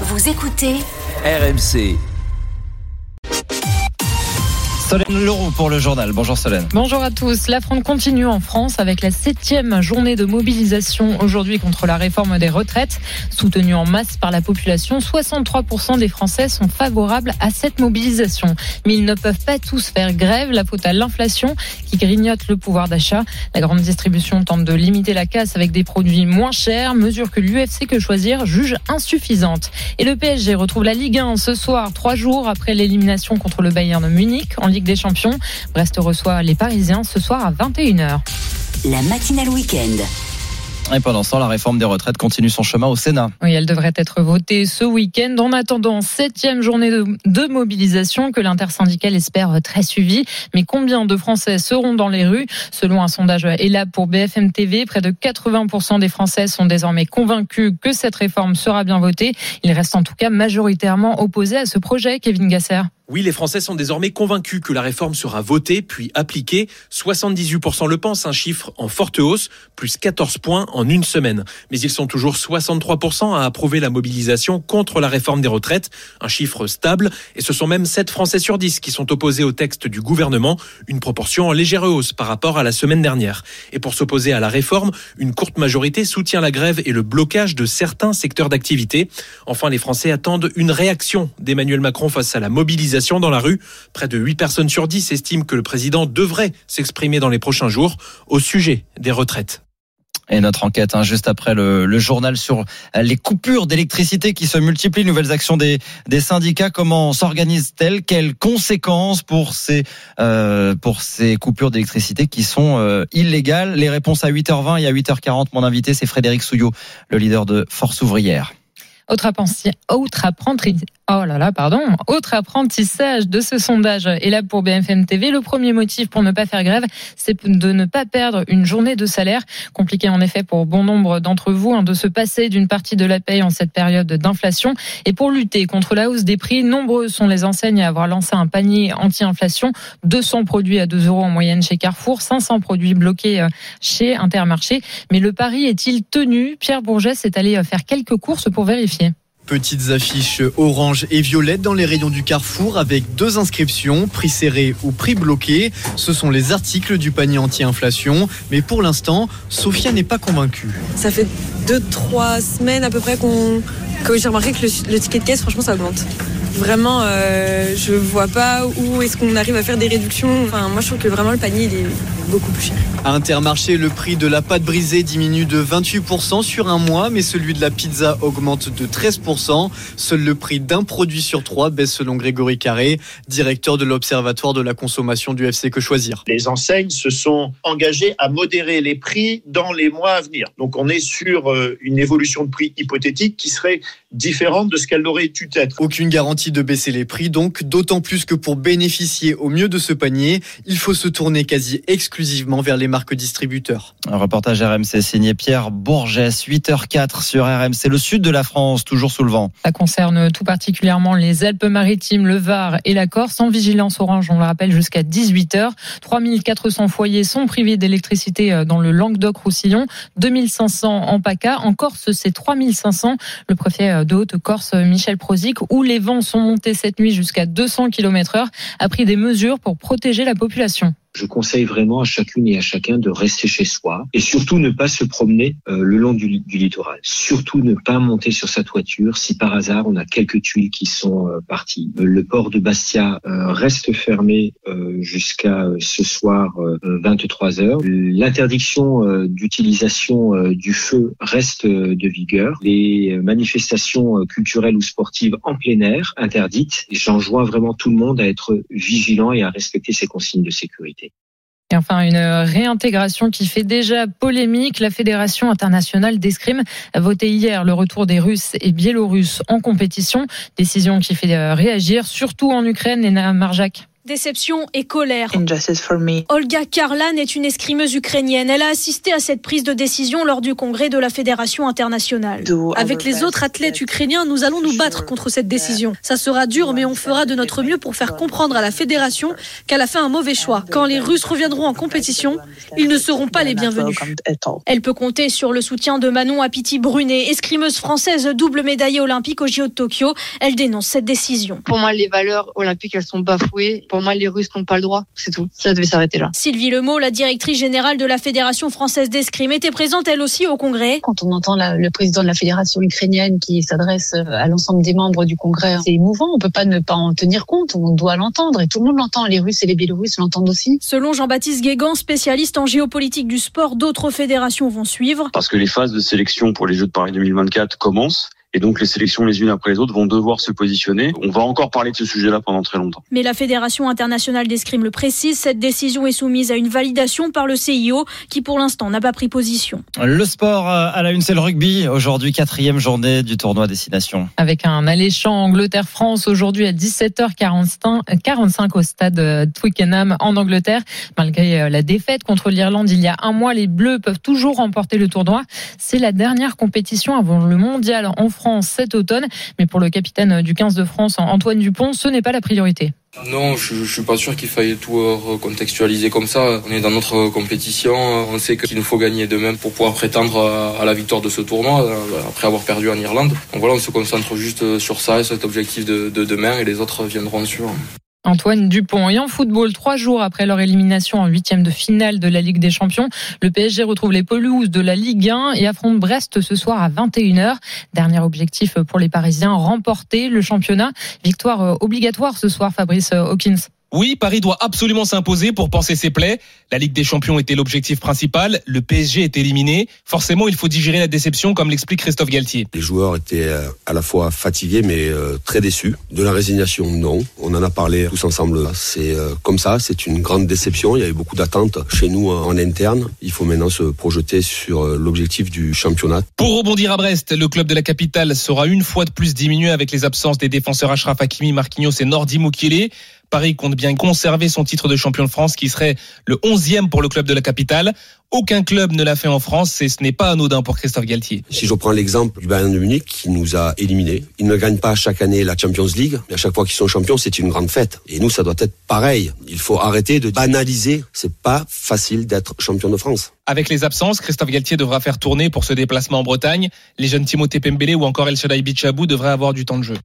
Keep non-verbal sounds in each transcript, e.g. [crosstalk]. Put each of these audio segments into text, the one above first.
Vous écoutez RMC. Solène Leroux pour le journal. Bonjour Solène. Bonjour à tous. La fronde continue en France avec la septième journée de mobilisation aujourd'hui contre la réforme des retraites. Soutenue en masse par la population, 63% des Français sont favorables à cette mobilisation. Mais ils ne peuvent pas tous faire grève. La faute à l'inflation qui grignote le pouvoir d'achat. La grande distribution tente de limiter la casse avec des produits moins chers, mesure que l'UFC que choisir juge insuffisante. Et le PSG retrouve la Ligue 1 ce soir, trois jours après l'élimination contre le Bayern Munich en Ligue des Champions. Brest reçoit les Parisiens ce soir à 21h. la matinale week-end. Et pendant ce temps, la réforme des retraites continue son chemin au Sénat. Oui, elle devrait être votée ce week-end. En attendant, septième journée de, de mobilisation que l'intersyndicale espère très suivie. Mais combien de Français seront dans les rues? Selon un sondage ELAB pour BFM TV, près de 80% des Français sont désormais convaincus que cette réforme sera bien votée. Ils restent en tout cas majoritairement opposés à ce projet, Kevin Gasser. Oui, les Français sont désormais convaincus que la réforme sera votée puis appliquée. 78% le pensent, un chiffre en forte hausse, plus 14 points en une semaine. Mais ils sont toujours 63% à approuver la mobilisation contre la réforme des retraites, un chiffre stable. Et ce sont même 7 Français sur 10 qui sont opposés au texte du gouvernement, une proportion en légère hausse par rapport à la semaine dernière. Et pour s'opposer à la réforme, une courte majorité soutient la grève et le blocage de certains secteurs d'activité. Enfin, les Français attendent une réaction d'Emmanuel Macron face à la mobilisation dans la rue. Près de 8 personnes sur 10 estiment que le président devrait s'exprimer dans les prochains jours au sujet des retraites. Et notre enquête, hein, juste après le, le, journal sur les coupures d'électricité qui se multiplient, nouvelles actions des, des syndicats, comment s'organisent-elles? Quelles conséquences pour ces, euh, pour ces coupures d'électricité qui sont euh, illégales? Les réponses à 8h20 et à 8h40. Mon invité, c'est Frédéric Souillot, le leader de Force ouvrière. Autre, autre apprentissage, oh là là, pardon, autre apprentissage de ce sondage. Et là, pour BFM TV, le premier motif pour ne pas faire grève, c'est de ne pas perdre une journée de salaire. Compliqué en effet pour bon nombre d'entre vous hein, de se passer d'une partie de la paye en cette période d'inflation. Et pour lutter contre la hausse des prix, nombreux sont les enseignes à avoir lancé un panier anti-inflation. 200 produits à 2 euros en moyenne chez Carrefour, 500 produits bloqués euh, chez Intermarché. Mais le pari est-il tenu? Pierre Bourget est allé euh, faire quelques courses pour vérifier. Petites affiches orange et violettes dans les rayons du carrefour avec deux inscriptions, prix serré ou prix bloqué. Ce sont les articles du panier anti-inflation. Mais pour l'instant, Sophia n'est pas convaincue. Ça fait deux, trois semaines à peu près qu'on, que j'ai remarqué que le, le, ticket de caisse, franchement, ça augmente. Vraiment, euh, je vois pas où est-ce qu'on arrive à faire des réductions. Enfin, moi, je trouve que vraiment le panier, il est beaucoup plus cher. À Intermarché, le prix de la pâte brisée diminue de 28% sur un mois, mais celui de la pizza augmente de 13%. Seul le prix d'un produit sur trois baisse selon Grégory Carré, directeur de l'Observatoire de la consommation du FC Que Choisir. Les enseignes se sont engagées à modérer les prix dans les mois à venir. Donc on est sur une évolution de prix hypothétique qui serait différente de ce qu'elle aurait dû être. Aucune garantie de baisser les prix, donc d'autant plus que pour bénéficier au mieux de ce panier, il faut se tourner quasi exclusivement vers les marques distributeurs. Un reportage RMC signé Pierre Bourges, 8h04 sur RMC, le sud de la France, toujours sous le vent. Ça concerne tout particulièrement les Alpes-Maritimes, le Var et la Corse, en vigilance orange, on le rappelle, jusqu'à 18h. 3400 foyers sont privés d'électricité dans le Languedoc-Roussillon, 2500 en PACA. En Corse, c'est 3500. Le préfet de Haute-Corse, Michel Prozic, où les vents sont montés cette nuit jusqu'à 200 km heure, a pris des mesures pour protéger la population. Je conseille vraiment à chacune et à chacun de rester chez soi et surtout ne pas se promener euh, le long du, littoral. Surtout ne pas monter sur sa toiture si par hasard on a quelques tuiles qui sont euh, parties. Le port de Bastia euh, reste fermé jusqu'à ce soir 23 heures. L'interdiction d'utilisation du feu reste de vigueur. Les manifestations culturelles ou sportives en plein air interdites. J'enjoins vraiment tout le monde à être vigilant et à respecter ces consignes de sécurité. Et enfin, une réintégration qui fait déjà polémique. La Fédération internationale d'escrime a voté hier le retour des Russes et Biélorusses en compétition. Décision qui fait réagir, surtout en Ukraine, et Marjac. Déception et colère. Olga Karlan est une escrimeuse ukrainienne. Elle a assisté à cette prise de décision lors du congrès de la Fédération internationale. Avec les autres athlètes ukrainiens, nous allons nous battre contre cette décision. Ça sera dur, mais on fera de notre mieux pour faire comprendre à la Fédération qu'elle a fait un mauvais choix. Quand les Russes reviendront en compétition, ils ne seront pas les bienvenus. Elle peut compter sur le soutien de Manon Apiti Brunet, escrimeuse française double médaillée olympique au JO de Tokyo. Elle dénonce cette décision. Pour moi, les valeurs olympiques, elles sont bafouées. Pour moi, les Russes n'ont pas le droit. C'est tout. Ça devait s'arrêter là. Sylvie Lemot, la directrice générale de la Fédération française d'escrime, était présente elle aussi au congrès. Quand on entend la- le président de la fédération ukrainienne qui s'adresse euh, à l'ensemble des membres du congrès, c'est émouvant. On peut pas ne pas en tenir compte. On doit l'entendre et tout le monde l'entend. Les Russes et les Biélorusses l'entendent aussi. Selon Jean-Baptiste Guégan, spécialiste en géopolitique du sport, d'autres fédérations vont suivre. parce que les phases de sélection pour les Jeux de Paris 2024 commencent. Et donc les sélections les unes après les autres vont devoir se positionner. On va encore parler de ce sujet-là pendant très longtemps. Mais la Fédération internationale d'escrime le précise, cette décision est soumise à une validation par le CIO qui pour l'instant n'a pas pris position. Le sport euh, à la une, c'est le rugby. Aujourd'hui, quatrième journée du tournoi Destination. Avec un alléchant Angleterre-France aujourd'hui à 17h45 45 au stade euh, Twickenham en Angleterre. Malgré euh, la défaite contre l'Irlande il y a un mois, les Bleus peuvent toujours remporter le tournoi. C'est la dernière compétition avant le mondial en France cet automne. Mais pour le capitaine du 15 de France, Antoine Dupont, ce n'est pas la priorité. Non, je, je suis pas sûr qu'il faille tout euh, recontextualiser comme ça. On est dans notre compétition, on sait qu'il nous faut gagner demain pour pouvoir prétendre à, à la victoire de ce tournoi euh, après avoir perdu en Irlande. Donc voilà, on se concentre juste sur ça et cet objectif de, de demain et les autres viendront sur. Antoine Dupont. Et en football, trois jours après leur élimination en huitième de finale de la Ligue des Champions, le PSG retrouve les pelouses de la Ligue 1 et affronte Brest ce soir à 21h. Dernier objectif pour les Parisiens, remporter le championnat. Victoire euh, obligatoire ce soir, Fabrice euh, Hawkins. Oui, Paris doit absolument s'imposer pour penser ses plaies. La Ligue des Champions était l'objectif principal. Le PSG est éliminé. Forcément, il faut digérer la déception, comme l'explique Christophe Galtier. Les joueurs étaient euh, à la fois fatigués mais euh, très déçus. De la résignation, non. On en a parlé tous ensemble. C'est euh, comme ça, c'est une grande déception. Il y avait beaucoup d'attentes chez nous en interne. Il faut maintenant se projeter sur l'objectif du championnat. Pour rebondir à Brest, le club de la capitale sera une fois de plus diminué avec les absences des défenseurs Achraf Hakimi, Marquinhos et Nordi Mukele. Paris compte bien conserver son titre de champion de France qui serait le 11e pour le club de la capitale. Aucun club ne l'a fait en France et ce n'est pas anodin pour Christophe Galtier. Si je prends l'exemple du Bayern de Munich qui nous a éliminés, ils ne gagnent pas chaque année la Champions League, mais à chaque fois qu'ils sont champions, c'est une grande fête. Et nous, ça doit être pareil. Il faut arrêter de banaliser. C'est pas facile d'être champion de France. Avec les absences, Christophe Galtier devra faire tourner pour ce déplacement en Bretagne. Les jeunes Timothée Pembele ou encore El Shaddai Bichabou devraient avoir du temps de jeu.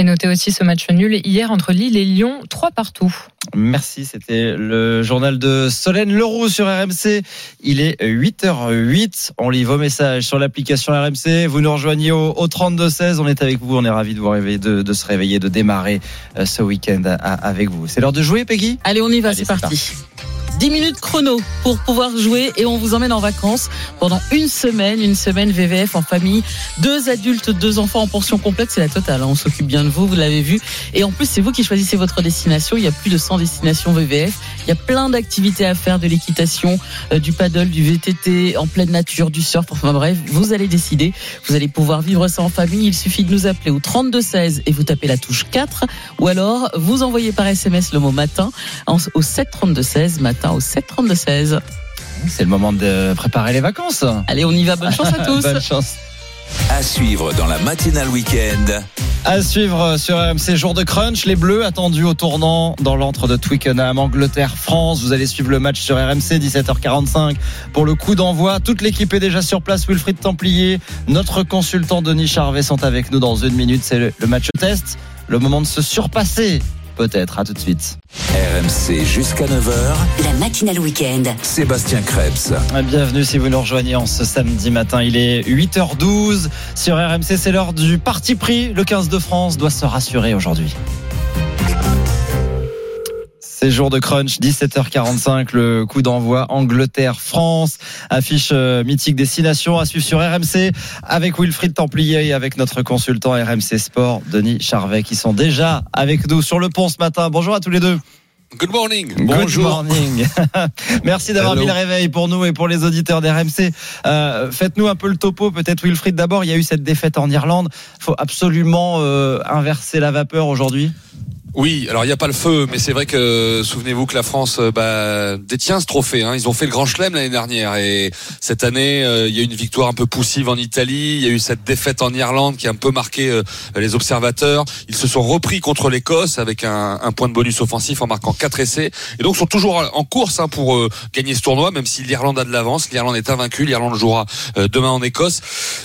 Et notez aussi ce match nul hier entre Lille et Lyon, 3 partout. Merci, c'était le journal de Solène Leroux sur RMC. Il est 8h08. On lit vos messages sur l'application RMC. Vous nous rejoignez au, au 32-16. On est avec vous. On est ravis de vous réveiller, de, de se réveiller, de démarrer euh, ce week-end à- avec vous. C'est l'heure de jouer, Peggy? Allez, on y va, c'est parti. 10 minutes chrono pour pouvoir jouer et on vous emmène en vacances pendant une semaine, une semaine VVF en famille. Deux adultes, deux enfants en pension complète, c'est la totale. hein. On s'occupe bien de vous, vous l'avez vu. Et en plus, c'est vous qui choisissez votre destination. Il y a plus de 100 destinations VVF. Il y a plein d'activités à faire, de l'équitation, euh, du paddle, du VTT, en pleine nature, du surf. Enfin bref, vous allez décider. Vous allez pouvoir vivre ça en famille. Il suffit de nous appeler au 32 16 et vous tapez la touche 4 ou alors vous envoyez par SMS le mot matin au 7 32 16 matin au 7 32 16. C'est le moment de préparer les vacances. Allez, on y va. Bonne chance à tous. [laughs] Bonne chance. À suivre dans la matinale week-end. À suivre sur RMC Jour de Crunch, les Bleus attendus au tournant dans l'antre de Twickenham, Angleterre, France. Vous allez suivre le match sur RMC 17h45 pour le coup d'envoi. Toute l'équipe est déjà sur place. Wilfried Templier, notre consultant Denis Charvet sont avec nous dans une minute. C'est le, le match test, le moment de se surpasser. Peut-être, à tout de suite. RMC jusqu'à 9h. La matinale week-end. Sébastien Krebs. Bienvenue si vous nous rejoignez en ce samedi matin. Il est 8h12 sur RMC. C'est l'heure du parti pris. Le 15 de France doit se rassurer aujourd'hui. C'est jour de crunch, 17h45, le coup d'envoi Angleterre-France, affiche euh, mythique destination à suivre sur RMC avec Wilfried Templier et avec notre consultant RMC Sport, Denis Charvet, qui sont déjà avec nous sur le pont ce matin. Bonjour à tous les deux. Good morning. Good morning. [laughs] Merci d'avoir mis le réveil pour nous et pour les auditeurs d'RMC. Euh, Faites-nous un peu le topo, peut-être Wilfried. D'abord, il y a eu cette défaite en Irlande. Il faut absolument euh, inverser la vapeur aujourd'hui? Oui, alors il n'y a pas le feu, mais c'est vrai que souvenez-vous que la France euh, bah, détient ce trophée. Hein. Ils ont fait le Grand Chelem l'année dernière et cette année euh, il y a eu une victoire un peu poussive en Italie. Il y a eu cette défaite en Irlande qui a un peu marqué euh, les observateurs. Ils se sont repris contre l'Écosse avec un, un, point de bonus offensif en marquant quatre essais et donc sont toujours en course hein, pour gagner ce tournoi, même si l'Irlande a de l'avance. L'Irlande est invaincue. L'Irlande jouera demain en Écosse.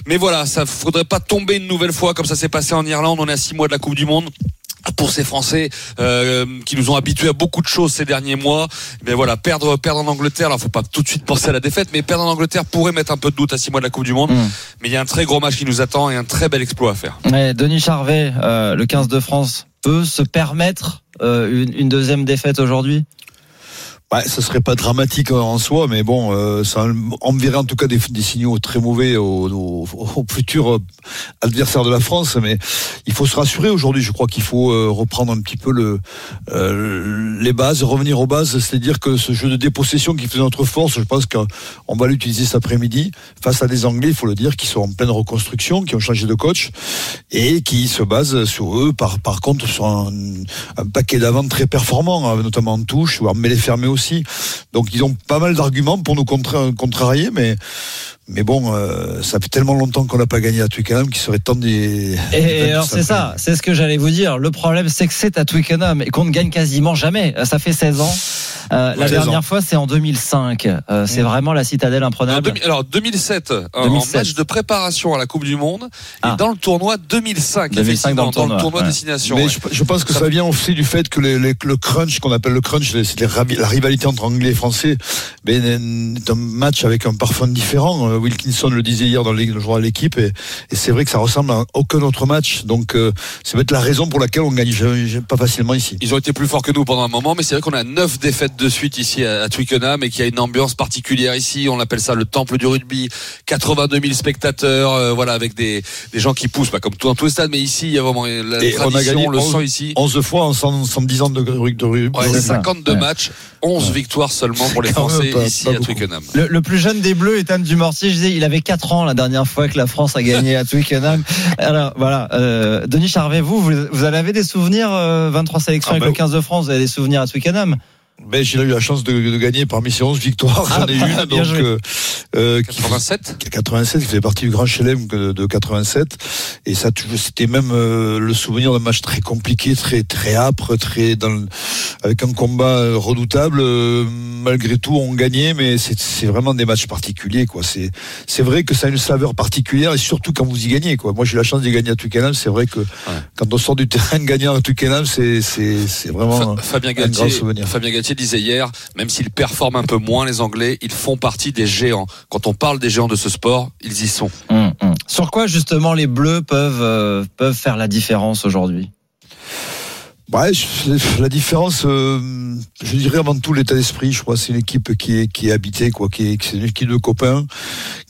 Mais voilà, ça faudrait pas tomber une nouvelle fois comme ça s'est passé en Irlande. On est à six mois de la Coupe du Monde pour ces Français euh, qui nous ont habitués à beaucoup de choses ces derniers mois. Mais voilà, perdre perdre en Angleterre, alors faut pas tout de suite penser à la défaite, mais perdre en Angleterre pourrait mettre un peu de doute à six mois de la Coupe du Monde. Mm. Mais il y a un très gros match qui nous attend et un très bel exploit à faire. Denis Charvet, euh, le 15 de France peut se permettre euh, une, une deuxième défaite aujourd'hui? Ouais, ce serait pas dramatique en soi, mais bon, euh, ça enverrait en tout cas des, signaux très mauvais aux, futurs adversaires de la France. Mais il faut se rassurer aujourd'hui. Je crois qu'il faut euh, reprendre un petit peu le, euh, les bases, revenir aux bases, c'est-à-dire que ce jeu de dépossession qui faisait notre force, je pense qu'on va l'utiliser cet après-midi face à des Anglais, il faut le dire, qui sont en pleine reconstruction, qui ont changé de coach et qui se basent sur eux, par, contre, sur un, paquet d'avant très performant, hein, notamment en touche, ou en mêlée fermée donc ils ont pas mal d'arguments pour nous contrarier, mais mais bon, euh, ça fait tellement longtemps qu'on n'a pas gagné à Twickenham qu'il serait temps d'y. Et alors c'est ça, c'est ce que j'allais vous dire. Le problème, c'est que c'est à Twickenham et qu'on ne gagne quasiment jamais. Ça fait 16 ans. Euh, la dernière fois, c'est en 2005. Euh, c'est vraiment la citadelle imprenable. Alors 2007, en match de préparation à la Coupe du Monde et ah. dans le tournoi 2005, 2005 dans le tournoi, dans le tournoi destination. Mais je, pense que ça, vient aussi du fait que le crunch qu'on appelle le crunch, c'est la rivalité entre Anglais et Français, ben, un match avec un parfum différent euh, Wilkinson le disait hier dans le journal de l'équipe, et, c'est vrai que ça ressemble à aucun autre match. Donc, euh, c'est peut-être la raison pour laquelle on gagne pas facilement ici. Ils ont été plus forts que nous pendant un moment, mais c'est vrai qu'on a neuf défaites de suite ici à, Twickenham et qu'il y a une ambiance particulière ici. On appelle ça le temple du rugby. 82 000 spectateurs, euh, voilà, avec des, des gens qui poussent, pas comme tout dans tous les stades, mais ici, il y a vraiment la tradition, on a gagné le 11, sang ici. 11 fois en 110 ans de, rugby. Ouais, 52 matchs, 11 victoires seulement pour les Français ici à Twickenham. Le, plus jeune des Bleus est Anne Dumortier. Je disais, il avait 4 ans la dernière fois que la France a gagné à Twickenham. [laughs] Alors voilà, euh, Denis Charvet, vous, vous, vous avez des souvenirs, 23 euh, sélections ah avec bah le 15 de France, vous avez des souvenirs à Twickenham? Ben, j'ai eu la chance de, de, gagner parmi ces 11 victoires. J'en ai ah, une, donc, euh, euh, 87. 87, qui faisait partie du Grand Chelem de 87. Et ça, c'était même euh, le souvenir d'un match très compliqué, très, très âpre, très, dans, avec un combat redoutable. Euh, malgré tout, on gagnait, mais c'est vraiment des matchs particuliers, quoi. C'est, c'est vrai que ça a une saveur particulière, et surtout quand vous y gagnez, quoi. Moi, j'ai la chance de gagner à Twickenham. C'est vrai que quand on sort du terrain gagnant à Twickenham, c'est, c'est, c'est vraiment Fabien un, grand souvenir. Fabien disait hier, même s'ils performent un peu moins les Anglais, ils font partie des géants. Quand on parle des géants de ce sport, ils y sont. Hum, hum. Sur quoi justement les Bleus peuvent euh, peuvent faire la différence aujourd'hui? Ouais, la différence, euh, je dirais avant tout l'état d'esprit. Je crois c'est une équipe qui est qui est habitée, quoi, qui est, une équipe de copains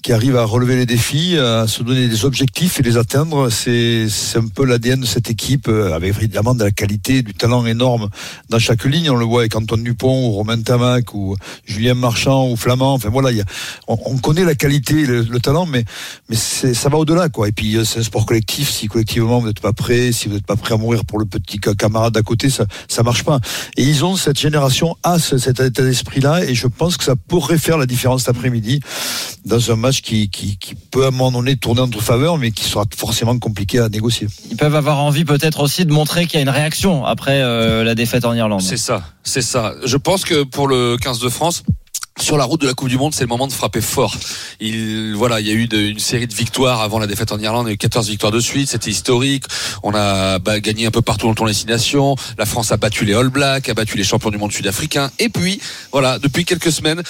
qui arrive à relever les défis, à se donner des objectifs et les atteindre. C'est c'est un peu l'ADN de cette équipe, euh, avec évidemment de la qualité, du talent énorme dans chaque ligne. On le voit avec Antoine Dupont ou Romain Tamac ou Julien Marchand ou Flamand. Enfin voilà, il y a, on, connaît la qualité, le, le talent, mais mais ça va au-delà, quoi. Et puis euh, c'est un sport collectif. Si collectivement vous n'êtes pas prêt, si vous n'êtes pas prêt à mourir pour le petit camarade d'à côté, ça ça marche pas. Et ils ont cette génération a cet état d'esprit-là, et je pense que ça pourrait faire la différence cet après-midi dans un match qui, qui, qui peut à un moment donné tourner en notre faveur, mais qui sera forcément compliqué à négocier. Ils peuvent avoir envie peut-être aussi de montrer qu'il y a une réaction après euh, la défaite en Irlande. C'est ça, c'est ça. Je pense que pour le 15 de France, sur la route de la Coupe du Monde, c'est le moment de frapper fort. Il, voilà, il y a eu une série de victoires avant la défaite en Irlande, il y a eu 14 victoires de suite, c'était historique. On a bah, gagné un peu partout dans ton destination. La France a battu les All Blacks, a battu les champions du monde sud-africain. Et puis, voilà, depuis quelques semaines,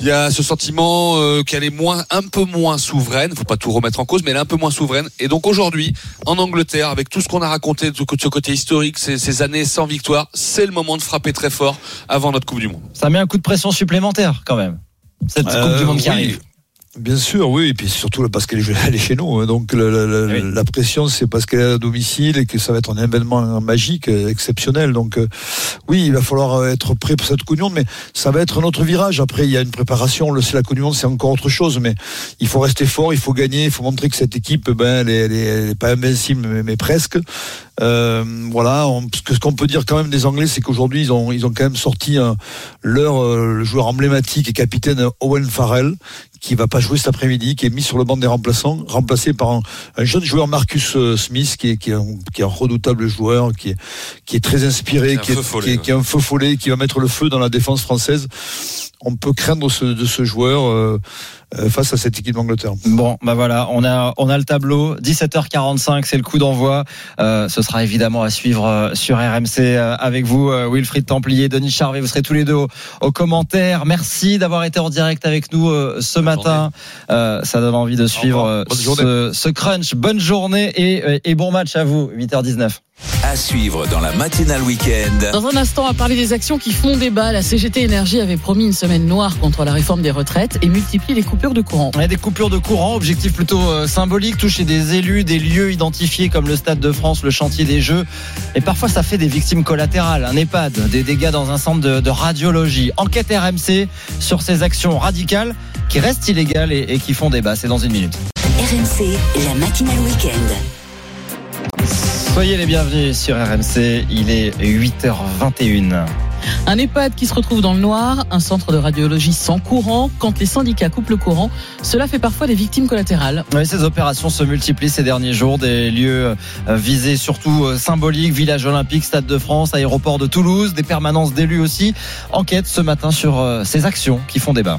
il y a ce sentiment euh, qu'elle est moins, un peu moins souveraine. Faut pas tout remettre en cause, mais elle est un peu moins souveraine. Et donc aujourd'hui, en Angleterre, avec tout ce qu'on a raconté de ce côté historique, ces, ces années sans victoire, c'est le moment de frapper très fort avant notre Coupe du Monde. Ça met un coup de pression supplémentaire quand même. Cette Coupe du Monde qui euh, arrive. Bien sûr, oui, et puis surtout parce qu'elle est chez nous. Donc la, pression, c'est parce qu'elle est à domicile et que ça va être un événement magique, exceptionnel. Donc oui, il va falloir être prêt pour cette communion, mais ça va être un autre virage. Après, il y a une préparation. Le, la communion, c'est encore autre chose, mais il faut rester fort, il faut gagner, il faut montrer que cette équipe, ben, elle est, pas invincible, mais, presque. Euh, voilà, ce qu'on peut dire quand même des Anglais, c'est qu'aujourd'hui ils ont ils ont quand même sorti leur euh, joueur emblématique et capitaine Owen Farrell, qui va pas jouer cet après-midi, qui est mis sur le banc des remplaçants, remplacé par un, jeune joueur Marcus euh, Smith, qui est, qui est, un, qui est un redoutable joueur, qui est, qui est très inspiré, qui est, qui, est, un feu follet, qui va mettre le feu dans la défense française. On peut craindre ce, de ce joueur. Euh, euh, face à cette équipe d'Angleterre. Bon, bah voilà, on a on a le tableau. 17h45, c'est le coup d'envoi. Euh, ce sera évidemment à suivre euh, sur RMC avec vous, Wilfried Templier, Denis Charvet. Vous serez tous les deux aux, commentaires. Merci d'avoir été en direct avec nous ce matin. ça donne envie de suivre ce, ce, crunch. Bonne journée et, et bon match à vous. 8h19. À suivre dans la matinale week-end. Dans un instant, à parler des actions qui font débat, la CGT Énergie avait promis une semaine noire contre la réforme des retraites et multiplie les coupures de courant. a des coupures de courant, objectif plutôt euh, symbolique, toucher des élus, des lieux identifiés comme le Stade de France, le chantier des Jeux. Et parfois, ça fait des victimes collatérales, un EHPAD, des dégâts dans un centre de, radiologie. Enquête RMC sur ces actions radicales qui restent illégales et, et qui font débat. C'est dans une minute. RMC, la matinale week-end. Soyez les bienvenus sur RMC, il est 8h21. Un EHPAD qui se retrouve dans le noir, un centre de radiologie sans courant. Quand les syndicats coupent le courant, cela fait parfois des victimes collatérales. Oui, ces opérations se multiplient ces derniers jours. Des lieux euh, visés surtout euh, symboliques, village olympique, stade de France, aéroport de Toulouse, des permanences d'élus aussi. Enquête ce matin sur euh, ces actions qui font débat.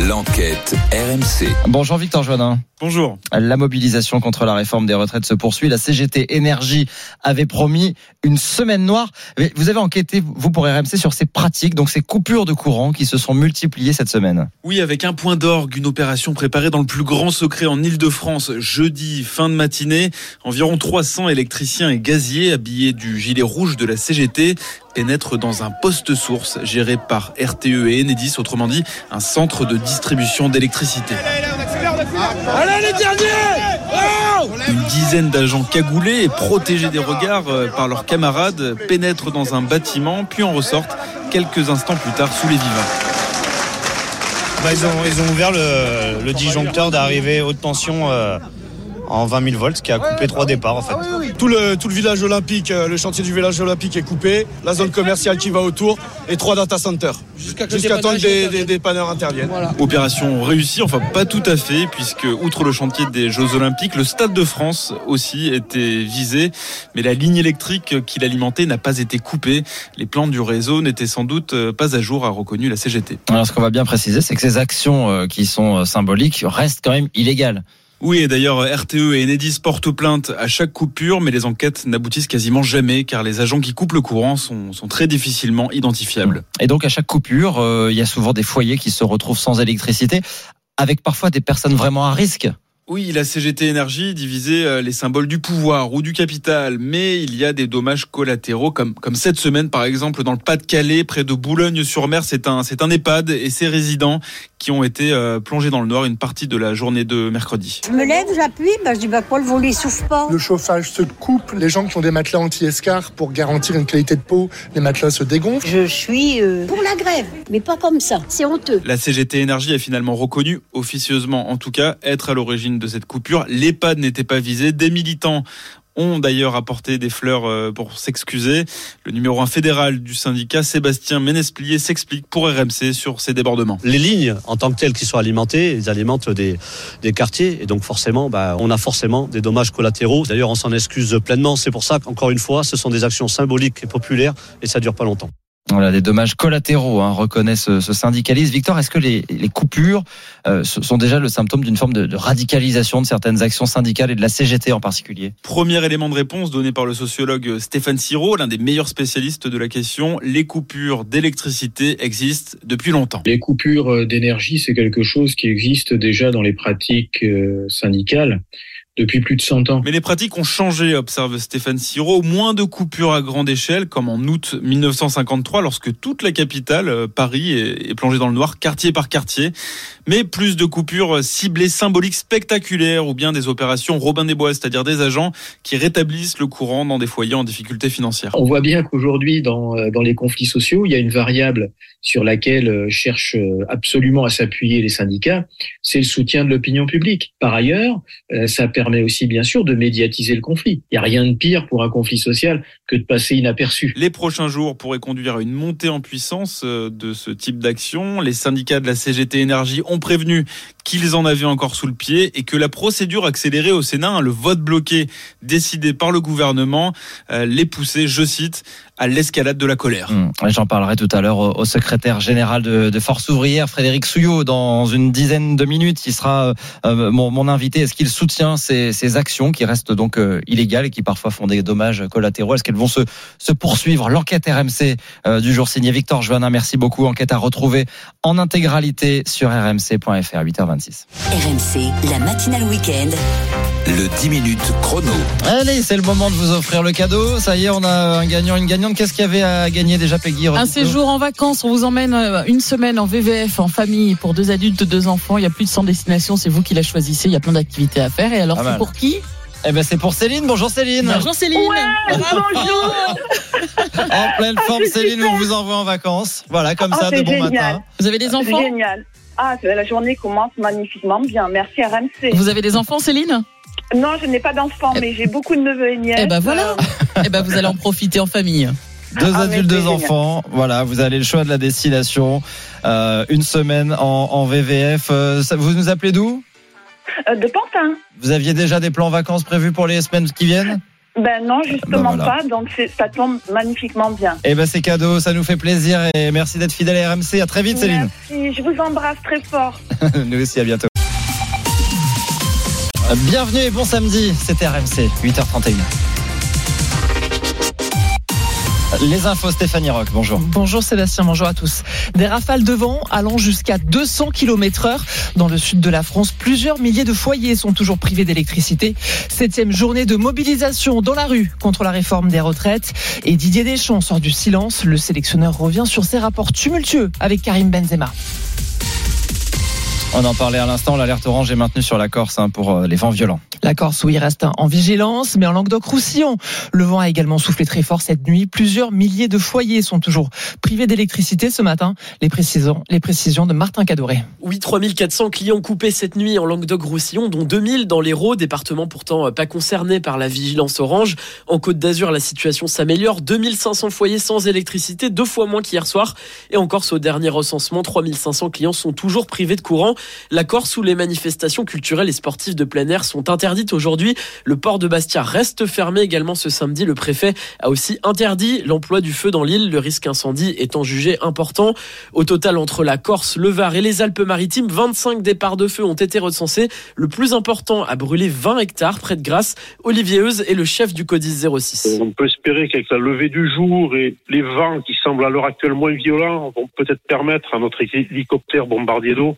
L'enquête RMC. Bonjour Victor Joannin. Bonjour. La mobilisation contre la réforme des retraites se poursuit. La CGT Énergie avait promis une semaine noire. Vous avez enquêté, vous, pour RMC, sur ces pratiques, donc ces coupures de courant qui se sont multipliées cette semaine. Oui, avec un point d'orgue, une opération préparée dans le plus grand secret en Ile-de-France, jeudi, fin de matinée. Environ 300 électriciens et gaziers habillés du gilet rouge de la CGT pénètrent dans un poste source géré par RTE et Enedis, autrement dit un centre de distribution d'électricité. Une dizaine d'agents cagoulés et protégés des regards euh, par leurs camarades pénètrent dans un bâtiment puis en ressortent quelques instants plus tard sous les vivants. Bah, ils, ont, ouvert le, disjoncteur d'arrivée haute tension euh, en 20 000 volts qui a coupé trois départs en fait. Tout le, tout le village olympique, euh, le chantier du village olympique est coupé, la zone commerciale qui va autour et trois data centers. Jusqu'à temps que des, des, panneurs interviennent. Opération réussie, enfin pas tout à fait, puisque outre le chantier des Jeux olympiques, le Stade de France aussi était visé, mais la ligne électrique qui l'alimentait n'a pas été coupée. Les plans du réseau n'étaient sans doute euh, pas à jour, a reconnu la CGT. Alors ce qu'on va bien préciser, c'est que ces actions euh, qui sont symboliques restent quand même illégales. Oui, et d'ailleurs, RTE et Enedis portent plainte à chaque coupure, mais les enquêtes n'aboutissent quasiment jamais, car les agents qui coupent le courant sont, très difficilement identifiables. Et donc, à chaque coupure, euh, il y a souvent des foyers qui se retrouvent sans électricité, avec parfois des personnes vraiment à risque. Oui, la CGT Énergie divisait euh, les symboles du pouvoir ou du capital, mais il y a des dommages collatéraux, comme, comme cette semaine par exemple dans le Pas-de-Calais, près de Boulogne-sur-Mer. C'est un, c'est un EHPAD et ses résidents qui ont été euh, plongés dans le noir une partie de la journée de mercredi. Je me lève, j'appuie, bah, je dis bah quoi, le volet souffle pas. Le chauffage se coupe, les gens qui ont des matelas anti-escar pour garantir une qualité de peau, les matelas se dégonflent. Je suis euh, pour la grève, mais pas comme ça, c'est honteux. La CGT Énergie a finalement reconnu, officieusement en tout cas, être à l'origine de cette coupure. L'EHPAD n'était pas visé. Des militants ont d'ailleurs apporté des fleurs euh, pour s'excuser. Le numéro 1 fédéral du syndicat, Sébastien Ménesplier, s'explique pour RMC sur ces débordements. Les lignes, en tant que telles qui sont alimentées, elles alimentent des, des quartiers. Et donc forcément, bah, on a forcément des dommages collatéraux. D'ailleurs, on s'en excuse pleinement. C'est pour ça qu'encore une fois, ce sont des actions symboliques et populaires et ça dure pas longtemps. Voilà, des dommages collatéraux, hein, reconnaît ce, syndicaliste. Victor, est-ce que les, coupures euh, sont déjà le symptôme d'une forme de, radicalisation de certaines actions syndicales et de la CGT en particulier? Premier élément de réponse donné par le sociologue Stéphane Siro, l'un des meilleurs spécialistes de la question. Les coupures d'électricité existent depuis longtemps. Les coupures d'énergie, c'est quelque chose qui existe déjà dans les pratiques euh, syndicales. Depuis plus de 100 ans. Mais les pratiques ont changé, observe Stéphane Siro. Moins de coupures à grande échelle, comme en août 1953, lorsque toute la capitale, euh, Paris, est plongée dans le noir, quartier par quartier. Mais plus de coupures ciblées, symboliques, spectaculaires, ou bien des opérations Robin des Bois, c'est-à-dire des agents qui rétablissent le courant dans des foyers en difficulté financière. On voit bien qu'aujourd'hui, dans, euh, dans les conflits sociaux, il y a une variable sur laquelle euh, cherchent absolument à s'appuyer les syndicats, c'est le soutien de l'opinion publique. Par ailleurs, ça permet permet aussi bien sûr de médiatiser le conflit. Il n'y a rien de pire pour un conflit social que de passer inaperçu. Les prochains jours pourraient conduire à une montée en puissance euh, de ce type d'action. Les syndicats de la CGT Énergie ont prévenu qu'ils en avaient encore sous le pied et que la procédure accélérée au Sénat, hein, le vote bloqué décidé par le gouvernement, euh, les poussait, je cite, à l'escalade de la colère. Mmh. J'en parlerai tout à l'heure au, secrétaire général de, Force ouvrière, Frédéric Souillot, dans une dizaine de minutes. Il sera euh, mon, invité. Est-ce qu'il soutient ces, actions qui restent donc euh, illégales et qui parfois font des dommages collatéraux? Est-ce qu'elles vont se, se poursuivre? L'enquête RMC du jour signé Victor Joannin. Merci beaucoup. Enquête à retrouver en intégralité sur rmc.fr 8h20. RMC, la matinale week-end. Le 10 minutes chrono. Allez, c'est le moment de vous offrir le cadeau. Ça y est, on a un gagnant, une gagnante. Qu'est-ce qu'il y avait à gagner déjà, Peggy Un séjour en vacances. On vous emmène euh, une semaine en VVF, en famille, pour deux adultes, deux enfants. Il y a plus de 100 destinations. C'est vous qui la choisissez. Il y a plein d'activités à faire. Et alors, c'est pour qui? Eh ben c'est pour Céline. Bonjour Céline. Bonjour Céline. bonjour. [laughs] en pleine forme Céline, on vous envoie en vacances. Voilà, comme oh, ça, de bon matin. Vous avez des enfants? Génial. Ah, la journée commence magnifiquement bien. Merci RMC. Vous avez des enfants, Céline? Non, je n'ai pas d'enfants, mais j'ai beaucoup de neveux et nièces. Eh ben voilà. eh ben vous allez en profiter en famille. Deux ah, adultes, deux enfants. Voilà, vous avez le choix de la destination. Euh, une semaine en, VVF. Euh, vous nous appelez d'où? Euh, De Pantin. Vous aviez déjà des plans vacances prévus pour les semaines qui viennent? Ben non, justement ben pas. Donc ça tombe magnifiquement bien. Eh ben c'est cadeau, ça nous fait plaisir et merci d'être fidèle à RMC. À très vite, Céline. Merci, je vous embrasse très fort. [laughs] nous aussi, à bientôt. Bienvenue et bon samedi, c'était RMC, 8h31. Les infos, Stéphanie Rock, bonjour. Bonjour Sébastien, bonjour à tous. Des rafales de vent allant jusqu'à 200 km heure dans le sud de la France. Plusieurs milliers de foyers sont toujours privés d'électricité. Septième journée de mobilisation dans la rue contre la réforme des retraites. Et Didier Deschamps sort du silence. Le sélectionneur revient sur ses rapports tumultueux avec Karim Benzema. On en parlait à l'instant, l'alerte orange est maintenue sur la Corse hein, pour euh, les vents violents. La Corse, où il reste en vigilance, mais en Languedoc-Roussillon, le vent a également soufflé très fort cette nuit. Plusieurs milliers de foyers sont toujours privés d'électricité ce matin. Les précisions, les précisions de Martin Cadoré. Oui, 3400 clients coupés cette nuit en Languedoc-Roussillon, dont 2000 dans l'Hérault, département pourtant pas concerné par la vigilance orange. En Côte d'Azur, la situation s'améliore. 2500 foyers sans électricité, deux fois moins qu'hier soir. Et en Corse, au dernier recensement, 3500 clients sont toujours privés de courant. La Corse, où les manifestations culturelles et sportives de plein air sont interdites aujourd'hui. Le port de Bastia reste fermé également ce samedi. Le préfet a aussi interdit l'emploi du feu dans l'île, le risque incendie étant jugé important. Au total, entre la Corse, le Var et les Alpes-Maritimes, 25 départs de feu ont été recensés. Le plus important a brûlé 20 hectares près de Grasse. Olivier Euse est le chef du CODIS 06. On peut espérer qu'avec la levée du jour et les vents qui semblent à l'heure actuelle moins violents vont peut-être permettre à notre hélicoptère bombardier d'eau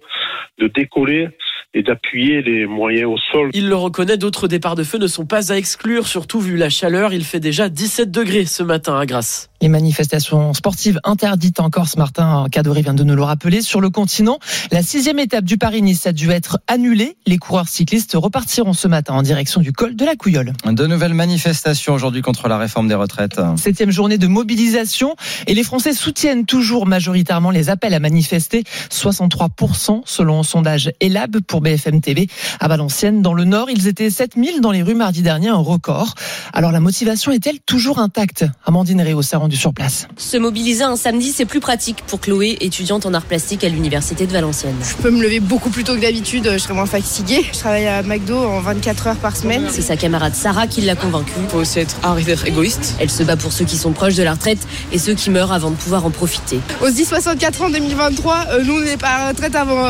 de décoller et d'appuyer les moyens au sol. Il le reconnaît, d'autres départs de feu ne sont pas à exclure, surtout vu la chaleur. Il fait déjà 17 degrés ce matin à Grasse. Les manifestations sportives interdites encore ce Martin Cadoré vient de nous le rappeler. Sur le continent, la sixième étape du Paris-Nice a dû être annulée. Les coureurs cyclistes repartiront ce matin en direction du col de la Couillole. De nouvelles manifestations aujourd'hui contre la réforme des retraites. Septième journée de mobilisation et les Français soutiennent toujours majoritairement les appels à manifester. 63% selon un sondage ELAB pour BFM TV. À Valenciennes, dans le Nord, ils étaient 7000 dans les rues mardi dernier, un record. Alors la motivation est-elle toujours intacte? Amandine Réau s'est rendue sur place. Se mobiliser un samedi, c'est plus pratique pour Chloé, étudiante en art plastique à l'université de Valenciennes. Je peux me lever beaucoup plus tôt que d'habitude, je serai moins fatiguée. Je travaille à McDo en 24 heures par semaine. C'est sa camarade Sarah qui l'a convaincue. Il faut aussi être, d'être égoïste. Elle se bat pour ceux qui sont proches de la retraite et ceux qui meurent avant de pouvoir en profiter. On se dit 64 ans en 2023, euh, nous on n'est pas à la retraite avant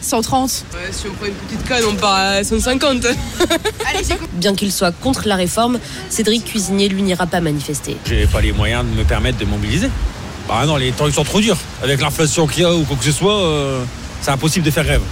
130. Euh, ouais, si on prend une petite canne, on part à 150. [laughs] Bien qu'il soit contre la réforme, Cédric Cuisinier lui n'ira pas manifester. J'ai pas les moyens de me permettre de mobiliser. Bah non, les temps sont trop durs. Avec l'inflation qu'il y a ou quoi que ce soit, euh, c'est impossible de faire rêve.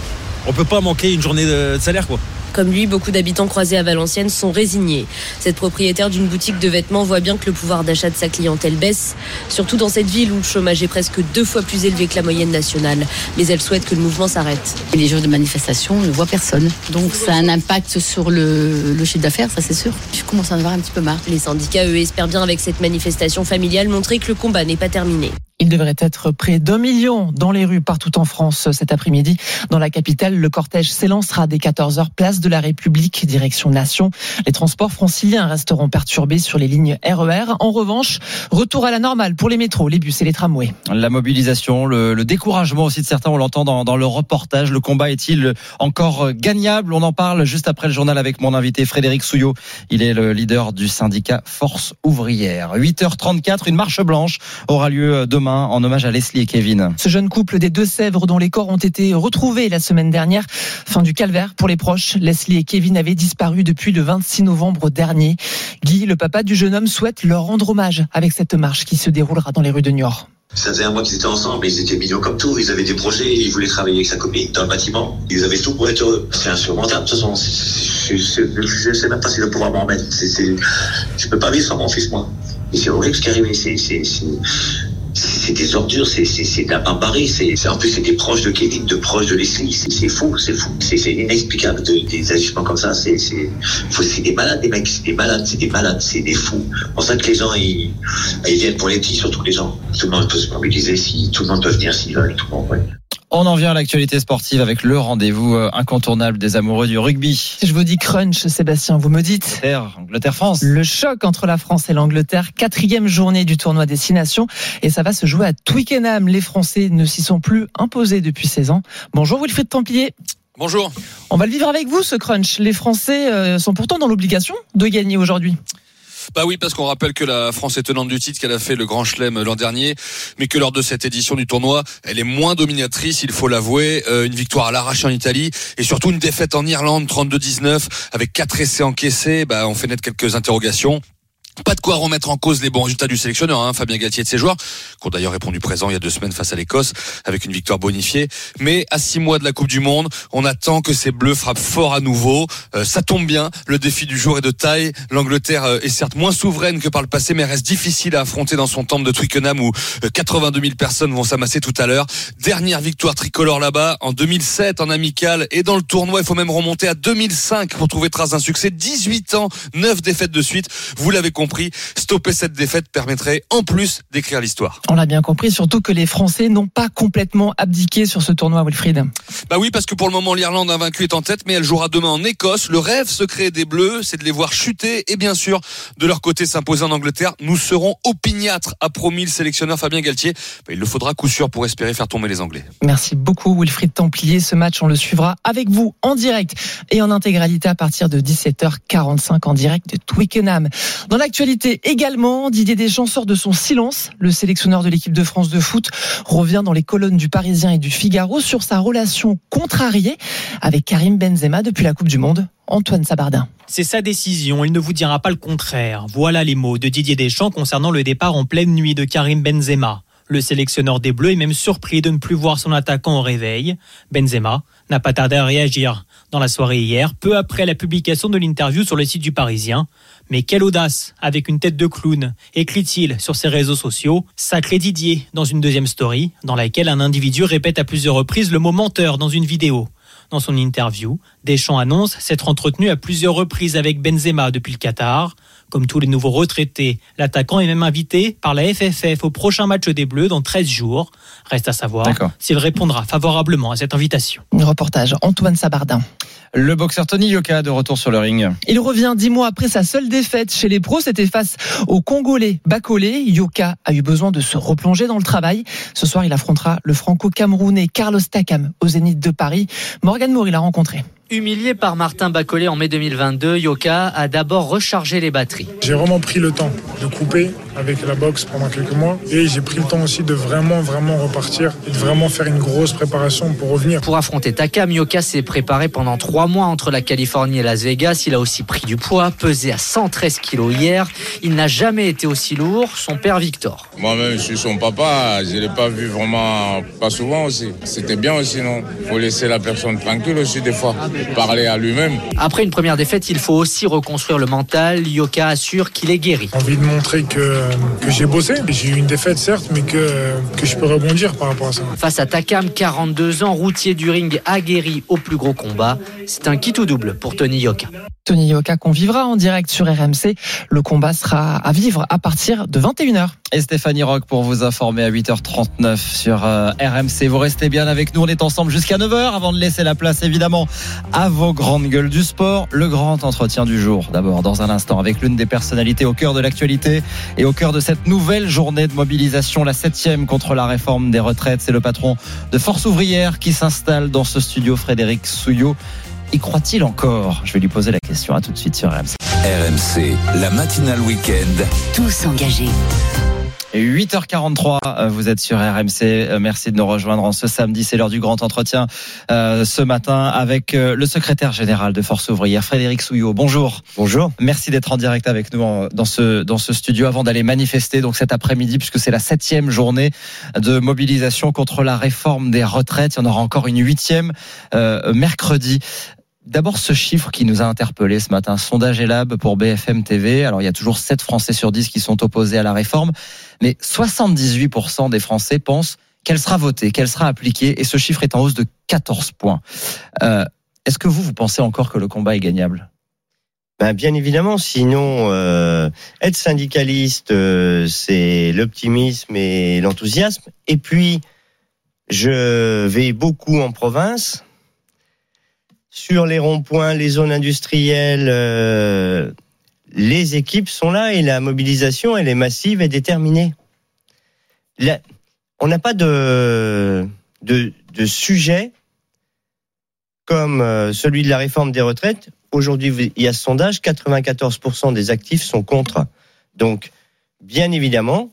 On peut pas manquer une journée de salaire quoi. Comme lui, beaucoup d'habitants croisés à Valenciennes sont résignés. Cette propriétaire d'une boutique de vêtements voit bien que le pouvoir d'achat de sa clientèle baisse, surtout dans cette ville où le chômage est presque deux fois plus élevé que la moyenne nationale. Mais elle souhaite que le mouvement s'arrête. Les jours de manifestation, on ne voit personne. Donc ça a un impact sur le, le chiffre d'affaires, ça c'est sûr. Je commence à en avoir un petit peu marre. Les syndicats, eux, espèrent bien avec cette manifestation familiale montrer que le combat n'est pas terminé. Il devrait être près d'un million dans les rues partout en France cet après-midi. Dans la capitale, le cortège s'élancera dès 14h, place de la République, direction Nation. Les transports franciliens resteront perturbés sur les lignes RER. E en revanche, retour à la normale pour les métros, les bus et les tramways. La mobilisation, le, découragement aussi de certains, on l'entend dans, dans, le reportage. Le combat est-il encore gagnable? On en parle juste après le journal avec mon invité Frédéric Souillot. Il est le leader du syndicat Force Ouvrière. 8h34, une marche blanche aura lieu demain en hommage à Leslie et Kevin. Ce jeune couple des Deux-Sèvres dont les corps ont été retrouvés la semaine dernière, fin du calvaire pour les proches. Leslie et Kevin avaient disparu depuis le 26 novembre dernier. Guy, le papa du jeune homme, souhaite leur rendre hommage avec cette marche qui se déroulera dans les rues de Niort. Ça faisait un mois qu'ils étaient ensemble, ils étaient mignons comme tout, ils avaient des projets, ils voulaient travailler avec sa copine dans le bâtiment. Ils avaient tout pour être heureux. C'est insurmontable, de toute façon. Je ne sais même pas si je vais pouvoir m'en remettre. Je peux pas vivre sans mon fils, moi. Et c'est horrible ce qui est arrivé. C'est c'est des ordures, c'est de la barbarie. C'est en plus c'est des proches de Kevin, de proches de Leslie. C'est fou, c'est fou, c'est inexplicable de, des agissements comme ça. C'est c'est des malades, des mecs, c'est des malades, c'est des malades, c'est des fous. C'est pour ça que les gens ils, ils viennent pour les petits, surtout les gens. Tout le monde peut se mobiliser si tout le monde peut venir s'ils veulent. Tout le monde, ouais. On en vient à l'actualité sportive avec le rendez-vous euh, incontournable des amoureux du rugby. Si je vous dis crunch, Sébastien, vous me dites Angleterre-France. Le choc entre la France et l'Angleterre, quatrième journée du tournoi Destination, et ça va se jouer à Twickenham. Les Français ne s'y sont plus imposés depuis 16 ans. Bonjour Wilfried Templier. Bonjour. On va le vivre avec vous, ce crunch. Les Français euh, sont pourtant dans l'obligation de gagner aujourd'hui. Bah oui, parce qu'on rappelle que la France est tenante du titre, qu'elle a fait le Grand Chelem l'an dernier, mais que lors de cette édition du tournoi, elle est moins dominatrice, il faut l'avouer. Euh, une victoire à l'arrache en Italie et surtout une défaite en Irlande, 32-19, avec quatre essais encaissés. Bah, on fait naître quelques interrogations. Pas de quoi remettre en cause les bons résultats du sélectionneur, hein, Fabien Galtier de ses joueurs, qui ont d'ailleurs répondu présent il y a deux semaines face à l'Écosse, avec une victoire bonifiée. Mais à six mois de la Coupe du Monde, on attend que ces Bleus frappent fort à nouveau. Euh, ça tombe bien, le défi du jour est de taille. L'Angleterre euh, est certes moins souveraine que par le passé, mais reste difficile à affronter dans son temple de Twickenham où 82 euh, 000 personnes vont s'amasser tout à l'heure. Dernière victoire tricolore là-bas en 2007 en amical et dans le tournoi, il faut même remonter à 2005 pour trouver trace d'un succès. 18 ans, 9 défaites de suite. Vous l'avez compris Stopper cette défaite permettrait en plus d'écrire l'histoire. On l'a bien compris, surtout que les Français n'ont pas complètement abdiqué sur ce tournoi, Wilfried. Bah oui, parce que pour le moment, l'Irlande invaincue est en tête, mais elle jouera demain en Écosse. Le rêve secret des Bleus, c'est de les voir chuter et bien sûr, de leur côté, s'imposer en Angleterre. Nous serons opiniâtres, a promis le sélectionneur Fabien Galtier. Bah, il le faudra coup sûr pour espérer faire tomber les Anglais. Merci beaucoup, Wilfried Templier. Ce match, on le suivra avec vous en direct et en intégralité à partir de 17h45 en direct de Twickenham. Dans l'actualité, également, Didier Deschamps sort de son silence. Le sélectionneur de l'équipe de France de foot revient dans les colonnes du Parisien et du Figaro sur sa relation contrariée avec Karim Benzema depuis la Coupe du Monde. Antoine Sabardin. C'est sa décision, il ne vous dira pas le contraire. Voilà les mots de Didier Deschamps concernant le départ en pleine nuit de Karim Benzema. Le sélectionneur des Bleus est même surpris de ne plus voir son attaquant au réveil. Benzema n'a pas tardé à réagir dans la soirée hier, peu après la publication de l'interview sur le site du Parisien. Mais quelle audace, avec une tête de clown, écrit-il sur ses réseaux sociaux. Sacré Didier, dans une deuxième story, dans laquelle un individu répète à plusieurs reprises le mot menteur dans une vidéo. Dans son interview, Deschamps annonce s'être entretenu à plusieurs reprises avec Benzema depuis le Qatar. Comme tous les nouveaux retraités, l'attaquant est même invité par la FFF au prochain match des Bleus dans 13 jours. Reste à savoir s'il répondra favorablement à cette invitation. Reportage Antoine Sabardin. Le boxeur Tony Yoka de retour sur le ring. Il revient dix mois après sa seule défaite chez les pros. C'était face au Congolais Bakolé. Yoka a eu besoin de se replonger dans le travail. Ce soir, il affrontera le franco-camerounais Carlos Takam au Zénith de Paris. Morgan Moore, l'a rencontré. Humilié par Martin Bacolé en mai 2022, Yoka a d'abord rechargé les batteries. J'ai vraiment pris le temps de couper avec la boxe pendant quelques mois. Et j'ai pris le temps aussi de vraiment, vraiment repartir et de vraiment faire une grosse préparation pour revenir. Pour affronter Takam, Yoka s'est préparé pendant trois mois entre la Californie et Las Vegas. Il a aussi pris du poids, pesé à 113 kilos hier. Il n'a jamais été aussi lourd. Son père Victor. Moi-même, je suis son papa. Je ne l'ai pas vu vraiment pas souvent aussi. C'était bien aussi, non? Faut laisser la personne tranquille aussi des fois, parler à lui-même. Après une première défaite, il faut aussi reconstruire le mental. Yoka assure qu'il est guéri. Envie de montrer que, que j'ai bossé. J'ai eu une défaite certes, mais que, que je peux rebondir par rapport à ça. Face à Takam, 42 ans, routier du ring aguerri au plus gros combat, c'est un kit ou double pour Tony Yoka. Tony Yoka qu'on vivra en direct sur RMC. Le combat sera à vivre à partir de 21h. Et Stéphanie Rock pour vous informer à 8h39 sur euh, RMC. Vous restez bien avec nous. On est ensemble jusqu'à 9h avant de laisser la place évidemment à vos grandes gueules du sport. Le grand entretien du jour. D'abord, dans un instant, avec l'une des personnalités au cœur de l'actualité et au cœur de cette nouvelle journée de mobilisation, la septième contre la réforme des retraites. C'est le patron de Force ouvrière qui s'installe dans ce studio, Frédéric Souillot. Y croit-il encore? Je vais lui poser la question. À tout de suite sur RMC. RMC, la matinale week-end. Tous engagés. 8h43, euh, vous êtes sur RMC. Euh, merci de nous rejoindre en ce samedi. C'est l'heure du grand entretien euh, ce matin avec le secrétaire général de Force ouvrière, Frédéric Souillot. Bonjour. Bonjour. Merci d'être en direct avec nous dans ce dans ce studio avant d'aller manifester donc cet après-midi puisque c'est la septième journée de mobilisation contre la réforme des retraites. Il y en aura encore une huitième mercredi. D'abord, ce chiffre qui nous a interpellé ce matin, sondage Elab pour BFM TV. Alors, il y a toujours 7 Français sur 10 qui sont opposés à la réforme, mais 78% des Français pensent qu'elle sera votée, qu'elle sera appliquée, et ce chiffre est en hausse de 14 points. Euh, Est-ce que vous, vous pensez encore que le combat est gagnable? Ben bien évidemment, sinon euh, être syndicaliste, euh, c'est l'optimisme et l'enthousiasme. Et puis, je vais beaucoup en province sur les ronds-points, les zones industrielles, euh, les équipes sont là et la mobilisation, elle est massive et déterminée. on n'a pas de, de, de, sujet comme euh, celui de la réforme des retraites. Aujourd'hui, il y a ce sondage, 94% des actifs sont contre. Donc, bien évidemment,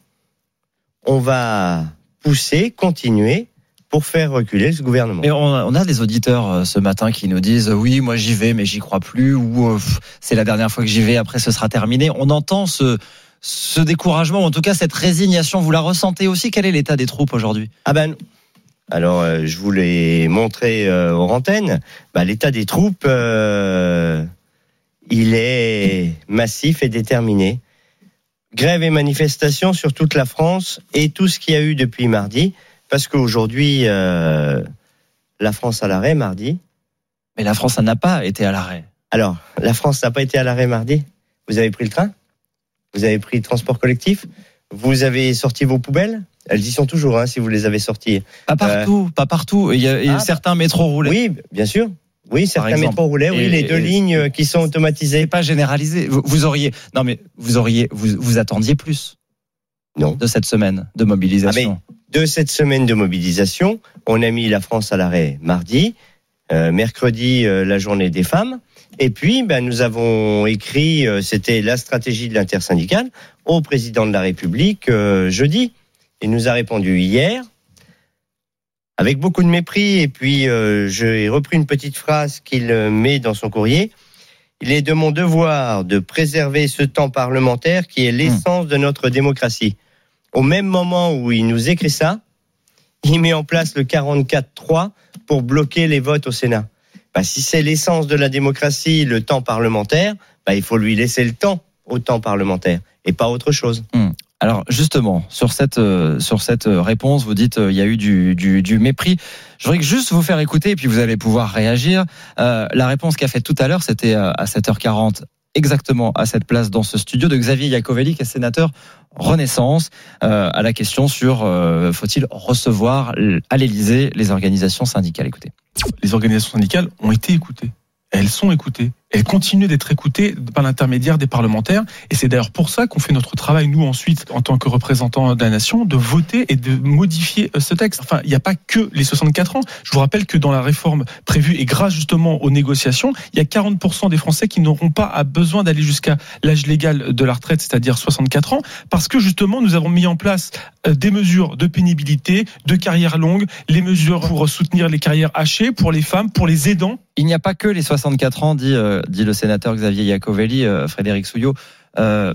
on va pousser, continuer pour faire reculer ce gouvernement. Mais on a, des auditeurs euh, ce matin qui nous disent oui, moi j'y vais, mais j'y crois plus, ou euh, c'est la dernière fois que j'y vais, après ce sera terminé. On entend ce, ce découragement, ou en tout cas cette résignation. Vous la ressentez aussi? Quel est l'état des troupes aujourd'hui? Ah ben, alors euh, je vous l'ai montré euh, aux antennes. Bah, l'état des troupes, il est massif et déterminé. Grève et manifestation sur toute la France et tout ce qu'il y a eu depuis mardi. Parce qu'aujourd'hui, euh, la France à l'arrêt mardi. Mais la France n'a pas été à l'arrêt. Alors, la France n'a pas été à l'arrêt mardi. Vous avez pris le train? Vous avez pris le transport collectif? Vous avez sorti vos poubelles? Elles y sont toujours, hein, si vous les avez sorties. Pas partout, pas partout. Il y a, ah, certains métros roulaient. Oui, bien sûr. Oui, certains métros roulaient. Oui, les deux lignes qui sont automatisées. Pas généralisé. Vous, auriez, non mais vous auriez, vous, vous attendiez plus. Non. De cette semaine de mobilisation. Ah, de cette semaine de mobilisation. On a mis la France à l'arrêt mardi, euh, mercredi euh, la journée des femmes. Et puis, ben, nous avons écrit, euh, c'était la stratégie de l'intersyndicale, au président de la République jeudi. Il nous a répondu hier, avec beaucoup de mépris. Et puis, j'ai repris une petite phrase qu'il met dans son courrier. Il est de mon devoir de préserver ce temps parlementaire qui est l'essence de notre démocratie au même moment où il nous écrit ça, il met en place le 44-3 pour bloquer les votes au Sénat. Bah, si c'est l'essence de la démocratie, le temps parlementaire, bah, il faut lui laisser le temps au temps parlementaire et pas autre chose. Hmm. Alors justement, sur cette euh, sur cette réponse, vous dites euh, y a eu du, mépris. Je voudrais juste vous faire écouter et puis vous allez pouvoir réagir. Euh, la réponse qu'a faite tout à l'heure, c'était à 7h40 exactement à cette place dans ce studio de Xavier Iacovelli, qui est sénateur Renaissance, euh, à la question sur euh, faut-il recevoir à l'Élysée les organisations syndicales? Écoutez. Les organisations syndicales ont été écoutées. Elles sont écoutées et continuer d'être écoutée par l'intermédiaire des parlementaires. Et c'est d'ailleurs pour ça qu'on fait notre travail, nous, ensuite, en tant que représentants de la nation, de voter et de modifier euh, ce texte. Enfin, il n'y a pas que les 64 ans. Je vous rappelle que dans la réforme prévue, et grâce justement aux négociations, il y a 40% des Français qui n'auront pas besoin d'aller jusqu'à l'âge légal de la retraite, c'est-à-dire 64 ans, parce que justement, nous avons mis en place euh, des mesures de pénibilité, de carrière longue, les mesures pour soutenir les carrières hachées, pour les femmes, pour les aidants. Il n'y a pas que les 64 ans, dit, euh, dit le sénateur Xavier Iacovelli, euh, Frédéric Souillot. Euh,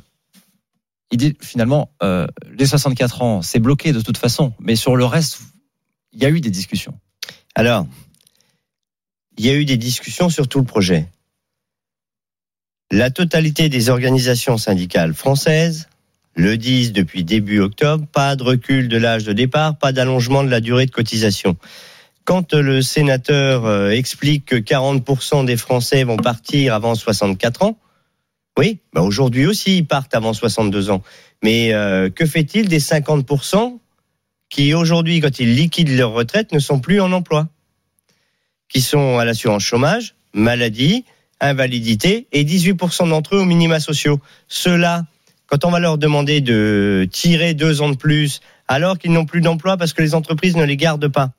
il dit finalement, euh, les 64 ans, c'est bloqué de toute façon, mais sur le reste, il y a eu des discussions. Alors, il y a eu des discussions sur tout le projet. La totalité des organisations syndicales françaises le disent depuis début octobre, pas de recul de l'âge de départ, pas d'allongement de la durée de cotisation quand le sénateur euh, explique que 40% des Français vont partir avant 64 ans, oui, bah aujourd'hui aussi ils partent avant 62 ans. Mais euh, que fait-il des 50% qui aujourd'hui, quand ils liquident leur retraite, ne sont plus en emploi? Qui sont à l'assurance chômage, maladie, invalidité, et 18% d'entre eux aux minima sociaux. Ceux-là, quand on va leur demander de tirer deux ans de plus, alors qu'ils n'ont plus d'emploi parce que les entreprises ne les gardent pas,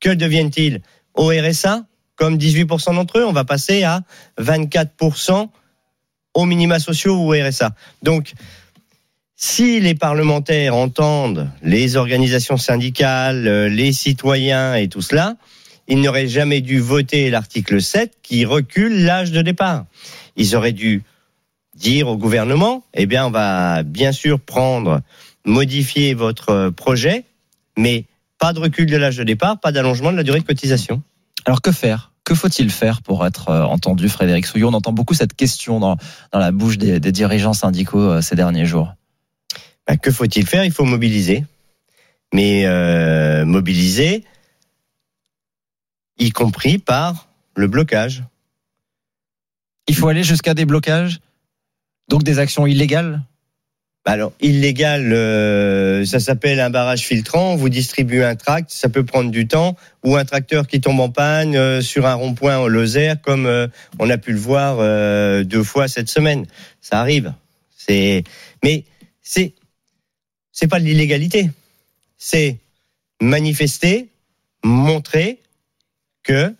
que deviennent-ils Au RSA, comme 18% d'entre eux, on va passer à 24% aux minima sociaux ou au RSA. Donc, si les parlementaires entendent les organisations syndicales, euh, les citoyens et tout cela, ils n'auraient jamais dû voter l'article 7 qui recule l'âge de départ. Ils auraient dû dire au gouvernement, eh bien, on va bien sûr prendre, modifier votre projet, mais pas de recul de l'âge de départ, pas d'allongement de la durée de cotisation. Alors que faire? Que faut-il faire pour être euh, entendu, Frédéric Souillon? On entend beaucoup cette question dans, dans la bouche des, dirigeants syndicaux euh, ces derniers jours. Ben, que faut-il faire? Il faut mobiliser. Mais euh, mobiliser, y compris par le blocage. Il faut aller jusqu'à des blocages? Donc des actions illégales? Bah alors, illégal, euh, ça s'appelle un barrage filtrant. Vous distribuez un tract, ça peut prendre du temps, ou un tracteur qui tombe en panne euh, sur un rond-point au Lozère, comme euh, on a pu le voir deux fois cette semaine. Ça arrive. C'est, mais c'est, c'est pas de l'illégalité. C'est manifester, montrer que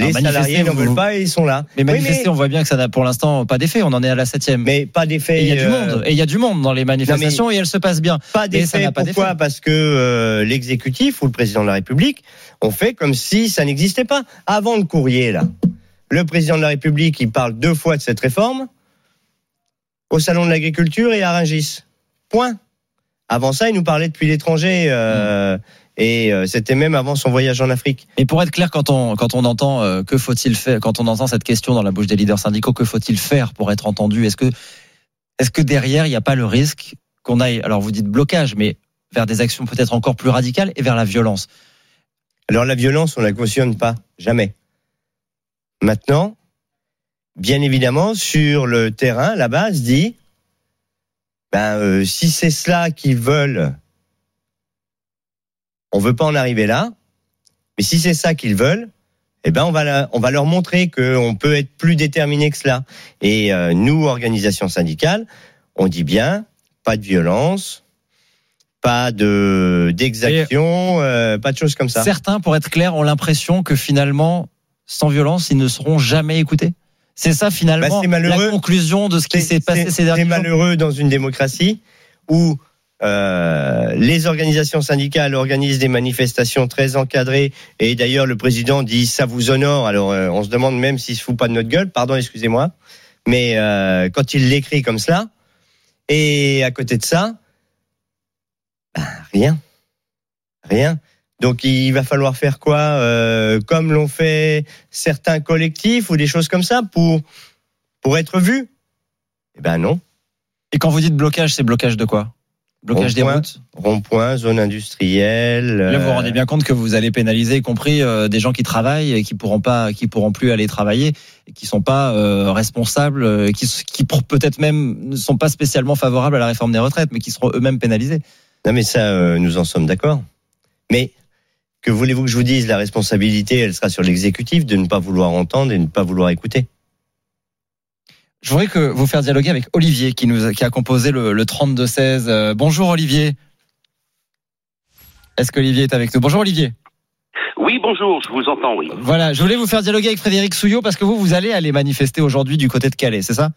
les salariés n'en veulent pas et ils sont là. Mais manifester, on voit bien que ça n'a pour l'instant pas d'effet. On en est à la septième. Mais pas d'effet. Il y a du euh, monde. Et il y a du monde dans les manifestations et elles se passent bien. Pas d'effet. Pourquoi Parce que euh, l'exécutif ou le président de la République ont fait comme si ça n'existait pas. Avant le courrier, là, le président de la République, il parle deux fois de cette réforme au salon de l'agriculture et à Rungis. Point. Avant ça, il nous parlait depuis l'étranger. Euh, mmh. Et euh, c'était même avant son voyage en Afrique. Et pour être clair, quand on quand on entend euh, que faut-il faire, quand on entend cette question dans la bouche des leaders syndicaux, que faut-il faire pour être entendu? Est-ce que est-ce que derrière il n'y a pas le risque qu'on aille, alors vous dites blocage, mais vers des actions peut-être encore plus radicales et vers la violence? Alors la violence, on la cautionne pas, jamais. Maintenant, bien évidemment, sur le terrain, la base dit, ben, euh, si c'est cela qu'ils veulent on veut pas en arriver là. Mais si c'est ça qu'ils veulent, eh ben on va on va leur montrer qu'on peut être plus déterminé que cela. Et euh, nous, organisations syndicales, on dit bien pas de violence, pas de d'exaction, euh, pas de choses comme ça. Certains, pour être clair, ont l'impression que finalement, sans violence, ils ne seront jamais écoutés. C'est ça finalement bah, la conclusion de ce qui s'est passé ces derniers jours. C'est malheureux dans une démocratie où euh, les organisations syndicales organisent des manifestations très encadrées et d'ailleurs le président dit ça vous honore. Alors euh, on se demande même s'il se fout pas de notre gueule. Pardon, excusez-moi, mais euh, quand il l'écrit comme cela et à côté de ça, ben, rien, rien. Donc il va falloir faire quoi Comme l'ont fait certains collectifs ou des choses comme ça pour pour être vu? Eh ben non. Et quand vous dites blocage, c'est blocage de quoi? Blocage des routes Rond-point, zone industrielle. Là, vous vous rendez bien compte que vous allez pénaliser, y compris euh, des gens qui travaillent et qui pourront pas, qui pourront plus aller travailler et qui sont pas euh, responsables, euh, qui, qui peut-être même ne sont pas spécialement favorables à la réforme des retraites, mais qui seront eux-mêmes pénalisés. Non, mais ça, nous en sommes d'accord. Mais Que voulez-vous que je vous dise? La responsabilité, elle sera sur l'exécutif de ne pas vouloir entendre et de ne pas vouloir écouter. Je voudrais que vous faire dialoguer avec Olivier qui nous qui a composé le, le 32-16. Euh, bonjour Olivier. Est-ce qu'Olivier est avec nous? Bonjour Olivier. Oui, bonjour, je vous entends, oui. Voilà, je voulais vous faire dialoguer avec Frédéric Souillot parce que vous, vous allez aller manifester aujourd'hui du côté de Calais, c'est ça?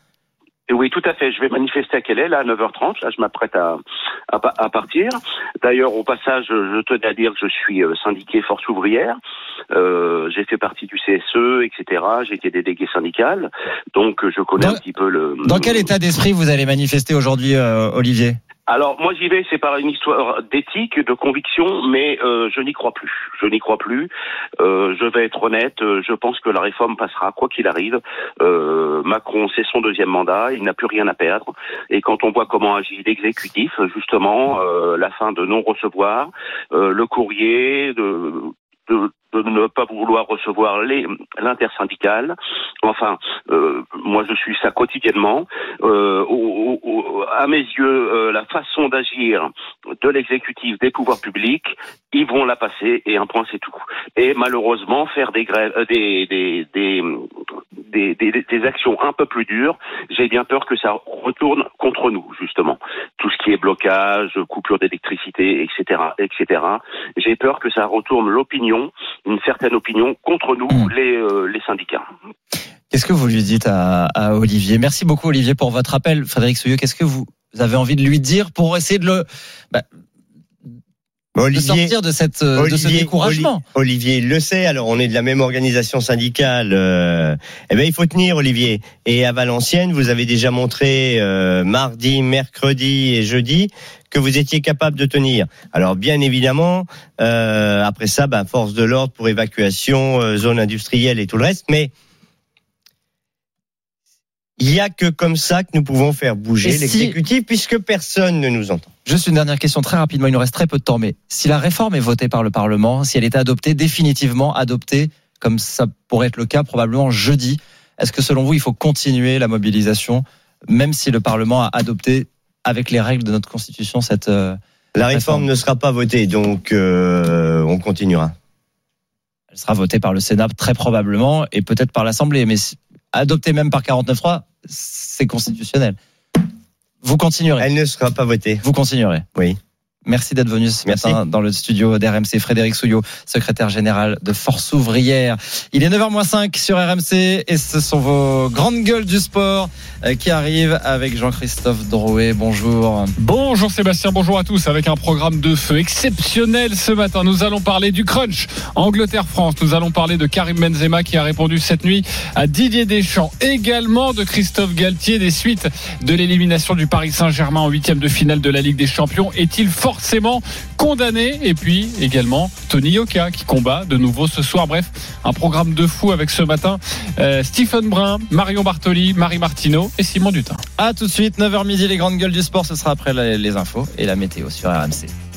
Oui, tout à fait. Je vais manifester à Calais, là, à 9h30. Là, je m'apprête à, à, partir. D'ailleurs, au passage, je tenais à dire que je suis euh, syndiqué Force ouvrière. Euh, j'ai fait partie du CSE, etc. J'ai été délégué syndical. Donc, je connais un petit peu le... Dans quel état d'esprit vous allez manifester aujourd'hui, euh, Olivier? Alors moi j'y vais, c'est par une histoire d'éthique, de conviction, mais euh, je n'y crois plus. Je n'y crois plus. Euh, je vais être honnête. Euh, je pense que la réforme passera quoi qu'il arrive. Macron, c'est son deuxième mandat. Il n'a plus rien à perdre. Et quand on voit comment agit l'exécutif, justement, la fin de non recevoir, le courrier, de de, de, ne pas vouloir recevoir l'intersyndicale. Enfin, euh, moi je suis ça quotidiennement. Euh, à mes yeux, euh, la façon d'agir de l'exécutif, des pouvoirs publics, ils vont la passer et un point c'est tout. Et malheureusement, faire des grèves, euh, des, des, des, des, des actions un peu plus dures, j'ai bien peur que ça retourne contre nous justement. Tout ce qui est blocage, coupure d'électricité, etc., etc. J'ai peur que ça retourne l'opinion une certaine opinion contre nous, hmm. les, euh, les syndicats. Qu'est-ce que vous lui dites à, à, Olivier? Merci beaucoup Olivier pour votre appel. Frédéric Souilleux, qu'est-ce que vous avez envie de lui dire pour essayer de le... Bah, Olivier, de sortir de, cette, de ce découragement. Olivier le sait, alors on est de la même organisation syndicale. Euh, eh ben il faut tenir, Olivier. Et à Valenciennes, vous avez déjà montré euh, mardi, mercredi et jeudi que vous étiez capable de tenir. Alors bien évidemment, euh, après ça, ben, force de l'ordre pour évacuation, euh, zone industrielle et tout le reste, mais il n'y a que comme ça que nous pouvons faire bouger l'exécutif puisque personne ne nous entend. Juste une dernière question très rapidement, il nous reste très peu de temps, mais si la réforme est votée par le Parlement, si elle est adoptée, définitivement adoptée, comme ça pourrait être le cas probablement jeudi, est-ce que selon vous, il faut continuer la mobilisation, même si le Parlement a adopté avec les règles de notre Constitution cette... Euh, la réforme, ne sera pas votée, donc euh, on continuera. Elle sera votée par le Sénat très probablement et peut-être par l'Assemblée, mais adoptée même par 49.3, c'est constitutionnel. Vous continuerez. Elle ne sera pas votée. Vous continuerez. Oui. Merci d'être venu ce matin dans le studio d'RMC. Frédéric Souillot, secrétaire général de Force ouvrière. Il est 9h05 sur RMC et ce sont vos grandes gueules du sport euh, qui arrivent avec Jean-Christophe Drouet. Bonjour. Bonjour Sébastien, bonjour à tous. Avec un programme de feu exceptionnel ce matin, nous allons parler du crunch Angleterre-France. Nous allons parler de Karim Benzema qui a répondu cette nuit à Didier Deschamps. Également de Christophe Galtier des suites de l'élimination du Paris Saint-Germain en huitième de finale de la Ligue des Champions. Est-il fort forcément condamné. Et puis également Tony Yoka qui combat de nouveau ce soir. Bref, un programme de fou avec ce matin euh, Stephen Brun, Marion Bartoli, Marie Martineau et Simon Dutin. A tout de suite, 9h midi, les grandes gueules du sport. Ce sera après les infos et la météo sur RMC.